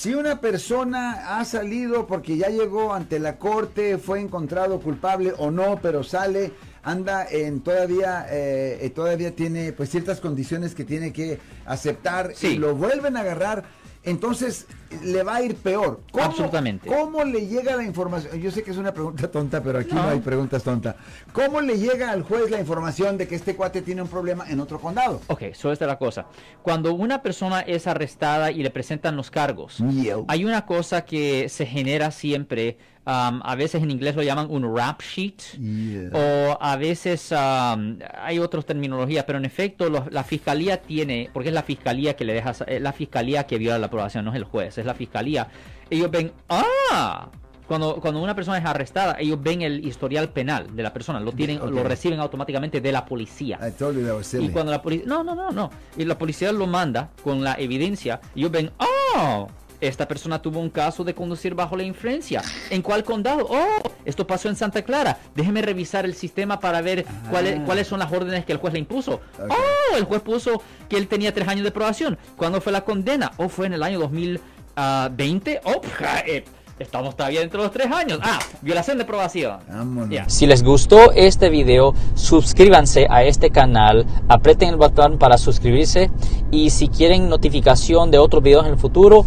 Si una persona ha salido porque ya llegó ante la corte, fue encontrado culpable o no, pero sale, anda en todavía, eh, todavía tiene pues ciertas condiciones que tiene que aceptar Sí. y lo vuelven a agarrar, entonces le va a ir peor. ¿Cómo, Absolutamente. ¿Cómo le llega la información? Yo sé que es una pregunta tonta, pero aquí no, No. hay preguntas tontas. ¿Cómo le llega al juez la información de que este cuate tiene un problema en otro condado? Ok, eso esta es la cosa. Cuando una persona es arrestada y le presentan los cargos, Yeah. hay una cosa que se genera siempre, um, a veces en inglés lo llaman un rap sheet, Yeah. o a veces um, hay otras terminologías, pero en efecto lo- la fiscalía tiene, porque es la fiscalía que le deja, es la fiscalía que viola la aprobación, no es el juez, es la fiscalía. Ellos ven, ah, cuando, cuando una persona es arrestada, ellos ven el historial penal de la persona, lo tienen, Ok. lo reciben automáticamente de la policía. I told you that was silly. Y cuando la policía... No, no, no, no. Y la policía lo manda con la evidencia. Ellos ven, oh, esta persona tuvo un caso de conducir bajo la influencia. ¿En cuál condado? Oh, esto pasó en Santa Clara. Déjeme revisar el sistema para ver cuáles, cuáles son las órdenes que el juez le impuso. Oh, el juez puso que él tenía tres años de probación. ¿Cuándo fue la condena? Oh, fue en el año 2020. Oh, ja, eh, estamos todavía dentro de los tres años. Ah, violación de probación. Si les gustó este video, suscríbanse a este canal, aprieten el botón para suscribirse y si quieren notificación de otros videos en el futuro,